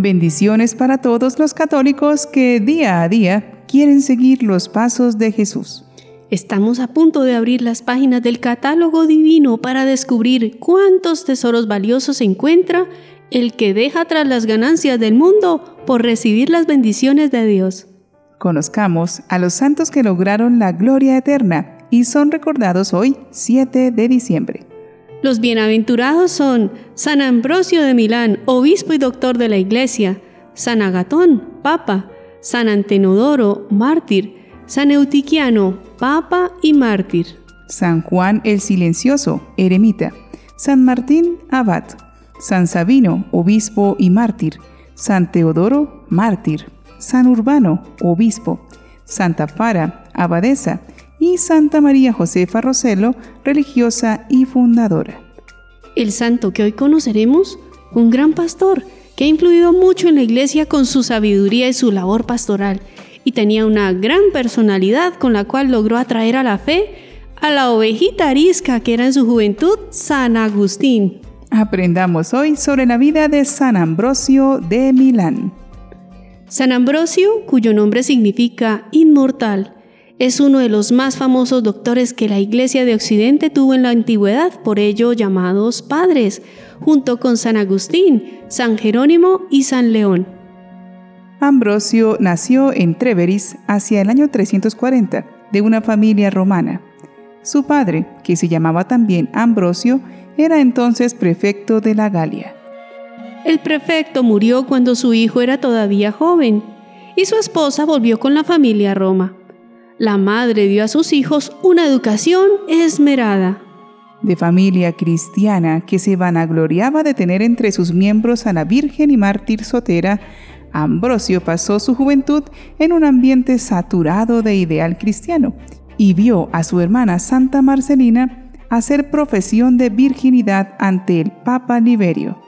Bendiciones para todos los católicos que día a día quieren seguir los pasos de Jesús. Estamos a punto de abrir las páginas del catálogo divino para descubrir cuántos tesoros valiosos encuentra el que deja tras las ganancias del mundo por recibir las bendiciones de Dios. Conozcamos a los santos que lograron la gloria eterna y son recordados hoy, 7 de diciembre. Los bienaventurados son San Ambrosio de Milán, obispo y doctor de la Iglesia, San Agatón, papa, San Antenodoro, mártir, San Eutiquiano, papa y mártir. San Juan el Silencioso, eremita, San Martín, abad, San Sabino, obispo y mártir, San Teodoro, mártir, San Urbano, obispo, Santa Fara, abadesa, y Santa María Josefa Roselo, religiosa y fundadora. El santo que hoy conoceremos, un gran pastor que ha influido mucho en la iglesia con su sabiduría y su labor pastoral, y tenía una gran personalidad con la cual logró atraer a la fe a la ovejita arisca que era en su juventud San Agustín. Aprendamos hoy sobre la vida de San Ambrosio de Milán. San Ambrosio, cuyo nombre significa inmortal, es uno de los más famosos doctores que la Iglesia de Occidente tuvo en la antigüedad, por ello llamados padres, junto con San Agustín, San Jerónimo y San León. Ambrosio nació en Treveris hacia el año 340 de una familia romana. Su padre, que se llamaba también Ambrosio, era entonces prefecto de la Galia. El prefecto murió cuando su hijo era todavía joven y su esposa volvió con la familia a Roma la madre dio a sus hijos una educación esmerada. De familia cristiana que se vanagloriaba de tener entre sus miembros a la Virgen y mártir Sotera, Ambrosio pasó su juventud en un ambiente saturado de ideal cristiano y vio a su hermana Santa Marcelina hacer profesión de virginidad ante el Papa Liberio.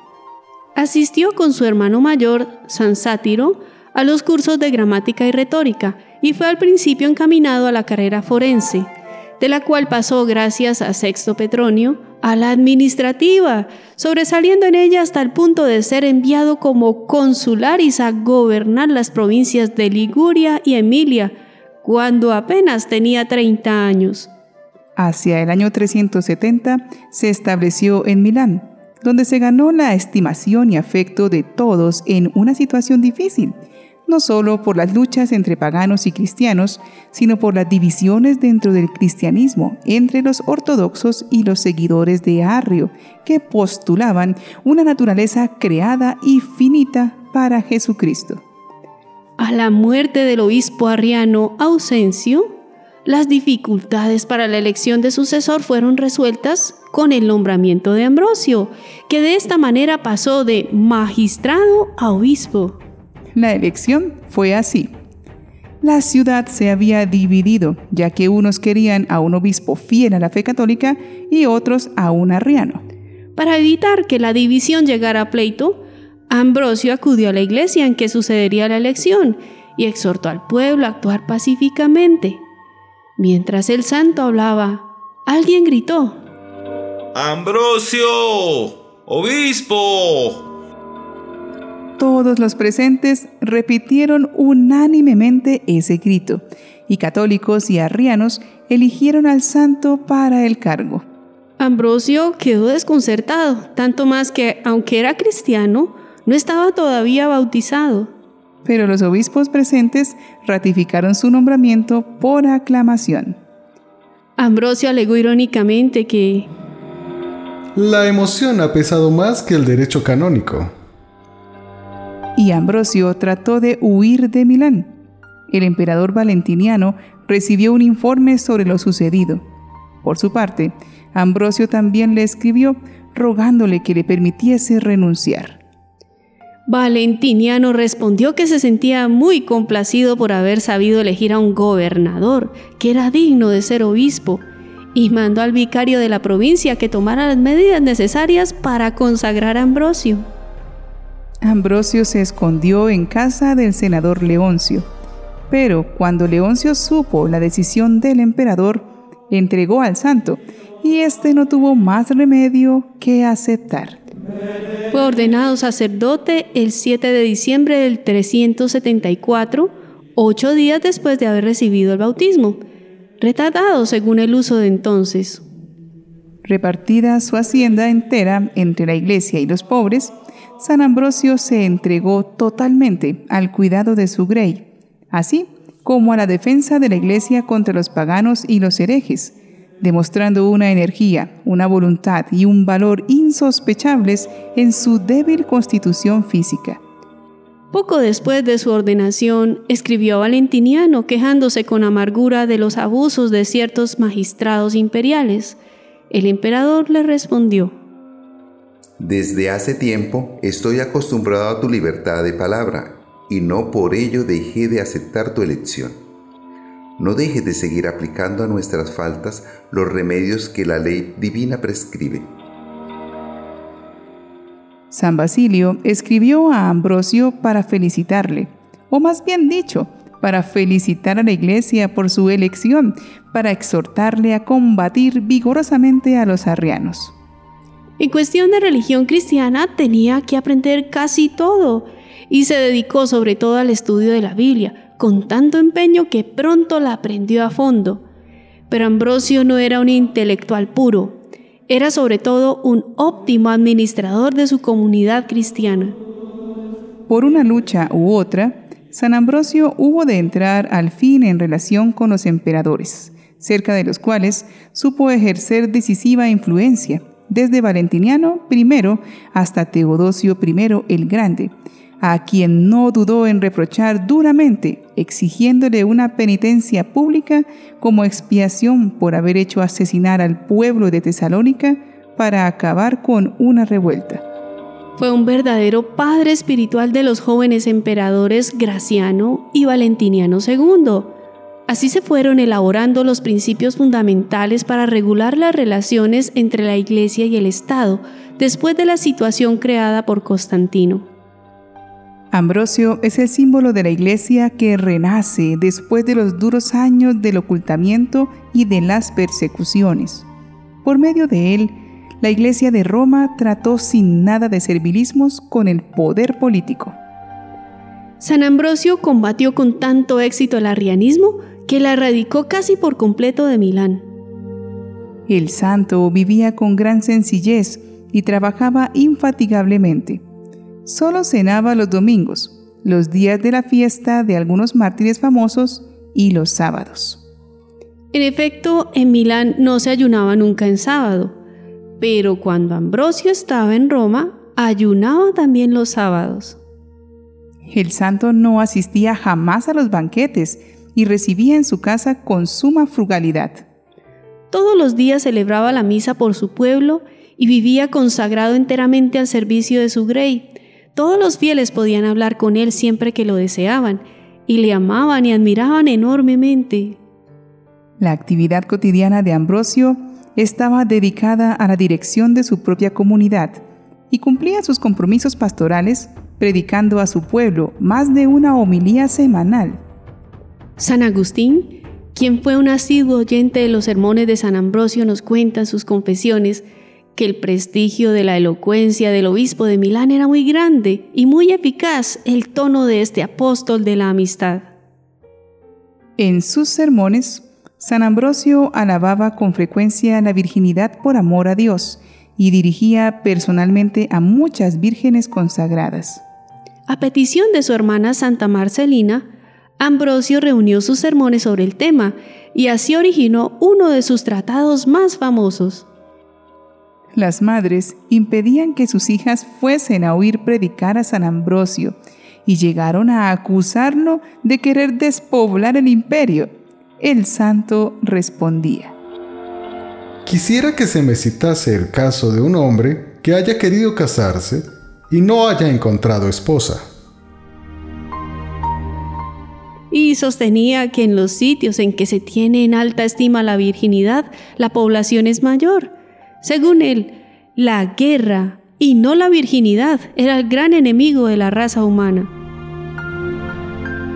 Asistió con su hermano mayor, San Sátiro, a los cursos de gramática y retórica y fue al principio encaminado a la carrera forense, de la cual pasó gracias a Sexto Petronio a la administrativa, sobresaliendo en ella hasta el punto de ser enviado como consularis a gobernar las provincias de Liguria y Emilia, cuando apenas tenía 30 años. Hacia el año 370 se estableció en Milán, donde se ganó la estimación y afecto de todos en una situación difícil no solo por las luchas entre paganos y cristianos, sino por las divisiones dentro del cristianismo entre los ortodoxos y los seguidores de Arrio, que postulaban una naturaleza creada y finita para Jesucristo. A la muerte del obispo arriano Ausencio, las dificultades para la elección de sucesor fueron resueltas con el nombramiento de Ambrosio, que de esta manera pasó de magistrado a obispo. La elección fue así. La ciudad se había dividido, ya que unos querían a un obispo fiel a la fe católica y otros a un arriano. Para evitar que la división llegara a pleito, Ambrosio acudió a la iglesia en que sucedería la elección y exhortó al pueblo a actuar pacíficamente. Mientras el santo hablaba, alguien gritó, Ambrosio, obispo todos los presentes repitieron unánimemente ese grito, y católicos y arrianos eligieron al santo para el cargo. Ambrosio quedó desconcertado, tanto más que, aunque era cristiano, no estaba todavía bautizado. Pero los obispos presentes ratificaron su nombramiento por aclamación. Ambrosio alegó irónicamente que... La emoción ha pesado más que el derecho canónico y Ambrosio trató de huir de Milán. El emperador Valentiniano recibió un informe sobre lo sucedido. Por su parte, Ambrosio también le escribió rogándole que le permitiese renunciar. Valentiniano respondió que se sentía muy complacido por haber sabido elegir a un gobernador que era digno de ser obispo y mandó al vicario de la provincia que tomara las medidas necesarias para consagrar a Ambrosio. Ambrosio se escondió en casa del senador Leoncio, pero cuando Leoncio supo la decisión del emperador, entregó al santo, y éste no tuvo más remedio que aceptar. Fue ordenado sacerdote el 7 de diciembre del 374, ocho días después de haber recibido el bautismo, retardado según el uso de entonces. Repartida su hacienda entera entre la iglesia y los pobres, San Ambrosio se entregó totalmente al cuidado de su grey, así como a la defensa de la iglesia contra los paganos y los herejes, demostrando una energía, una voluntad y un valor insospechables en su débil constitución física. Poco después de su ordenación, escribió a Valentiniano quejándose con amargura de los abusos de ciertos magistrados imperiales. El emperador le respondió, Desde hace tiempo estoy acostumbrado a tu libertad de palabra y no por ello dejé de aceptar tu elección. No dejes de seguir aplicando a nuestras faltas los remedios que la ley divina prescribe. San Basilio escribió a Ambrosio para felicitarle, o más bien dicho, para felicitar a la iglesia por su elección, para exhortarle a combatir vigorosamente a los arrianos. En cuestión de religión cristiana tenía que aprender casi todo y se dedicó sobre todo al estudio de la Biblia, con tanto empeño que pronto la aprendió a fondo. Pero Ambrosio no era un intelectual puro, era sobre todo un óptimo administrador de su comunidad cristiana. Por una lucha u otra, San Ambrosio hubo de entrar al fin en relación con los emperadores, cerca de los cuales supo ejercer decisiva influencia, desde Valentiniano I hasta Teodosio I el Grande, a quien no dudó en reprochar duramente, exigiéndole una penitencia pública como expiación por haber hecho asesinar al pueblo de Tesalónica para acabar con una revuelta. Fue un verdadero padre espiritual de los jóvenes emperadores Graciano y Valentiniano II. Así se fueron elaborando los principios fundamentales para regular las relaciones entre la Iglesia y el Estado después de la situación creada por Constantino. Ambrosio es el símbolo de la iglesia que renace después de los duros años del ocultamiento y de las persecuciones. Por medio de él, la iglesia de Roma trató sin nada de servilismos con el poder político. San Ambrosio combatió con tanto éxito el arrianismo que la erradicó casi por completo de Milán. El santo vivía con gran sencillez y trabajaba infatigablemente. Solo cenaba los domingos, los días de la fiesta de algunos mártires famosos y los sábados. En efecto, en Milán no se ayunaba nunca en sábado, pero cuando Ambrosio estaba en Roma, ayunaba también los sábados. El santo no asistía jamás a los banquetes y recibía en su casa con suma frugalidad. Todos los días celebraba la misa por su pueblo y vivía consagrado enteramente al servicio de su grey, todos los fieles podían hablar con él siempre que lo deseaban y le amaban y admiraban enormemente. La actividad cotidiana de Ambrosio estaba dedicada a la dirección de su propia comunidad y cumplía sus compromisos pastorales predicando a su pueblo más de una homilía semanal. San Agustín, quien fue un asiduo oyente de los sermones de San Ambrosio, nos cuenta en sus confesiones que el prestigio de la elocuencia del obispo de Milán era muy grande y muy eficaz el tono de este apóstol de la amistad. En sus sermones, San Ambrosio alababa con frecuencia la virginidad por amor a Dios y dirigía personalmente a muchas vírgenes consagradas. A petición de su hermana Santa Marcelina, Ambrosio reunió sus sermones sobre el tema y así originó uno de sus tratados más famosos. Las madres impedían que sus hijas fuesen a oír predicar a San Ambrosio y llegaron a acusarlo de querer despoblar el imperio. El santo respondía. Quisiera que se me citase el caso de un hombre que haya querido casarse y no haya encontrado esposa. Y sostenía que en los sitios en que se tiene en alta estima la virginidad, la población es mayor según él, la guerra y no la virginidad era el gran enemigo de la raza humana.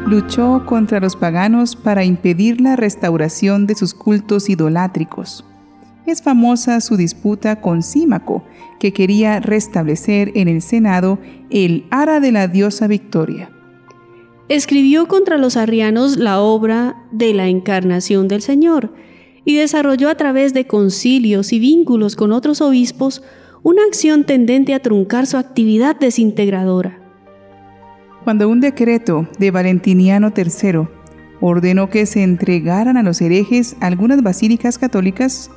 Luchó contra los paganos para impedir la restauración de sus cultos idolátricos. es famosa su disputa con Símaco, que quería restablecer en el Senado el ara de la diosa Victoria. Escribió contra los arrianos la obra de la encarnación del Señor y desarrolló a través de concilios y vínculos con otros obispos una acción tendente a truncar su actividad desintegradora. Cuando un decreto de Valentiniano III ordenó que se entregaran a los herejes algunas basílicas católicas,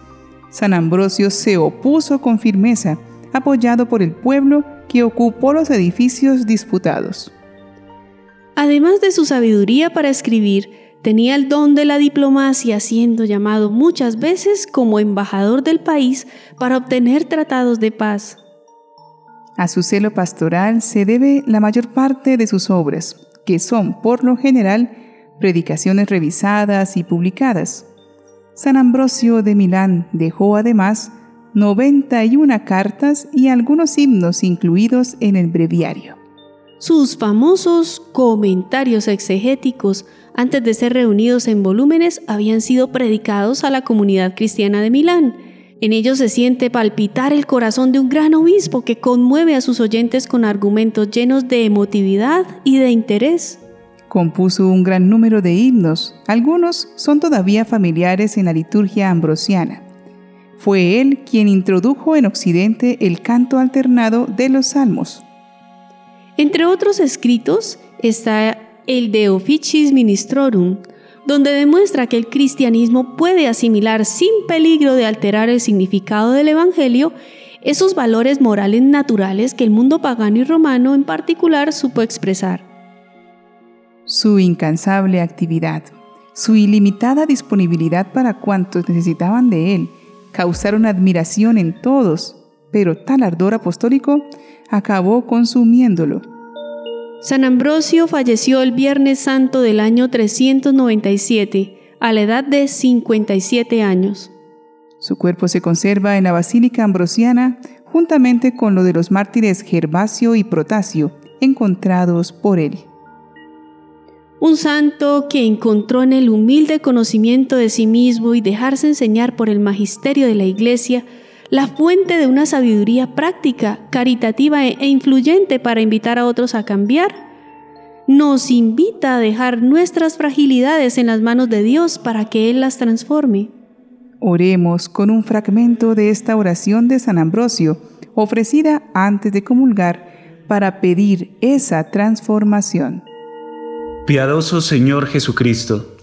San Ambrosio se opuso con firmeza, apoyado por el pueblo que ocupó los edificios disputados. Además de su sabiduría para escribir, tenía el don de la diplomacia, siendo llamado muchas veces como embajador del país para obtener tratados de paz. A su celo pastoral se debe la mayor parte de sus obras, que son, por lo general, predicaciones revisadas y publicadas. San Ambrosio de Milán dejó además 91 cartas y algunos himnos incluidos en el breviario. Sus famosos comentarios exegéticos, antes de ser reunidos en volúmenes, habían sido predicados a la comunidad cristiana de Milán. En ellos se siente palpitar el corazón de un gran obispo que conmueve a sus oyentes con argumentos llenos de emotividad y de interés. Compuso un gran número de himnos, algunos son todavía familiares en la liturgia ambrosiana. Fue él quien introdujo en Occidente el canto alternado de los salmos. Entre otros escritos está el De Officis Ministrorum, donde demuestra que el cristianismo puede asimilar sin peligro de alterar el significado del Evangelio esos valores morales naturales que el mundo pagano y romano en particular supo expresar. Su incansable actividad, su ilimitada disponibilidad para cuantos necesitaban de él, causaron admiración en todos, pero tal ardor apostólico acabó consumiéndolo. San Ambrosio falleció el Viernes Santo del año 397, a la edad de 57 años. Su cuerpo se conserva en la Basílica Ambrosiana juntamente con lo de los mártires Gervasio y Protasio, encontrados por él. Un santo que encontró en el humilde conocimiento de sí mismo y dejarse enseñar por el magisterio de la Iglesia la fuente de una sabiduría práctica, caritativa e influyente para invitar a otros a cambiar, nos invita a dejar nuestras fragilidades en las manos de Dios para que Él las transforme. Oremos con un fragmento de esta oración de San Ambrosio, ofrecida antes de comulgar, para pedir esa transformación. Piadoso Señor Jesucristo,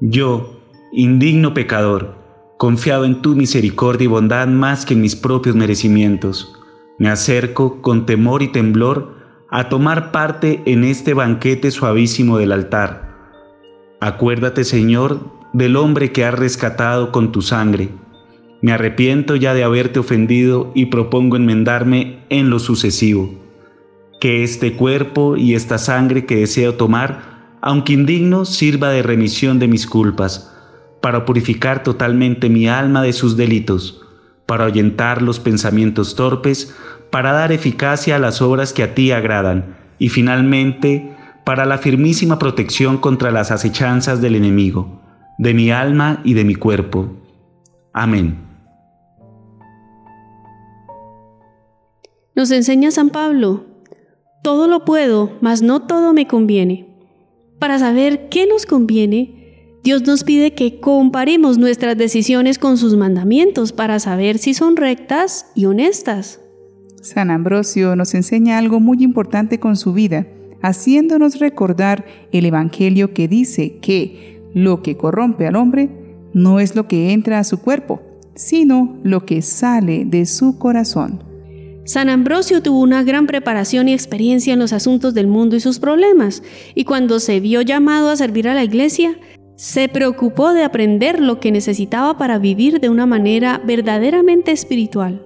yo, indigno pecador, confiado en tu misericordia y bondad más que en mis propios merecimientos. Me acerco con temor y temblor a tomar parte en este banquete suavísimo del altar. Acuérdate, Señor, del hombre que has rescatado con tu sangre. Me arrepiento ya de haberte ofendido y propongo enmendarme en lo sucesivo. Que este cuerpo y esta sangre que deseo tomar, aunque indigno, sirva de remisión de mis culpas para purificar totalmente mi alma de sus delitos, para ahuyentar los pensamientos torpes, para dar eficacia a las obras que a ti agradan, y finalmente para la firmísima protección contra las acechanzas del enemigo, de mi alma y de mi cuerpo. Amén. Nos enseña San Pablo, todo lo puedo, mas no todo me conviene. Para saber qué nos conviene, Dios nos pide que comparemos nuestras decisiones con sus mandamientos para saber si son rectas y honestas. San Ambrosio nos enseña algo muy importante con su vida, haciéndonos recordar el Evangelio que dice que lo que corrompe al hombre no es lo que entra a su cuerpo, sino lo que sale de su corazón. San Ambrosio tuvo una gran preparación y experiencia en los asuntos del mundo y sus problemas, y cuando se vio llamado a servir a la iglesia, se preocupó de aprender lo que necesitaba para vivir de una manera verdaderamente espiritual.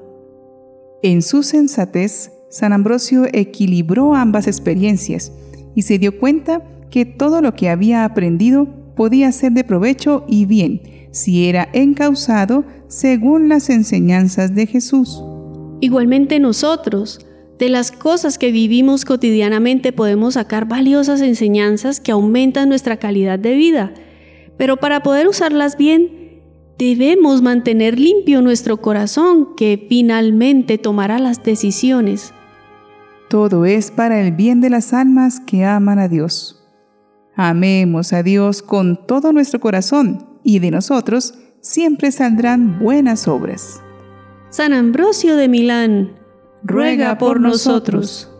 En su sensatez, San Ambrosio equilibró ambas experiencias y se dio cuenta que todo lo que había aprendido podía ser de provecho y bien si era encausado según las enseñanzas de Jesús. Igualmente nosotros, de las cosas que vivimos cotidianamente podemos sacar valiosas enseñanzas que aumentan nuestra calidad de vida pero para poder usarlas bien, Debemos mantener limpio nuestro corazón que finalmente tomará las decisiones. Todo es para el bien de las almas que aman a Dios. Amemos a Dios con todo nuestro corazón y de nosotros siempre saldrán buenas obras. San Ambrosio de Milán, ruega por nosotros.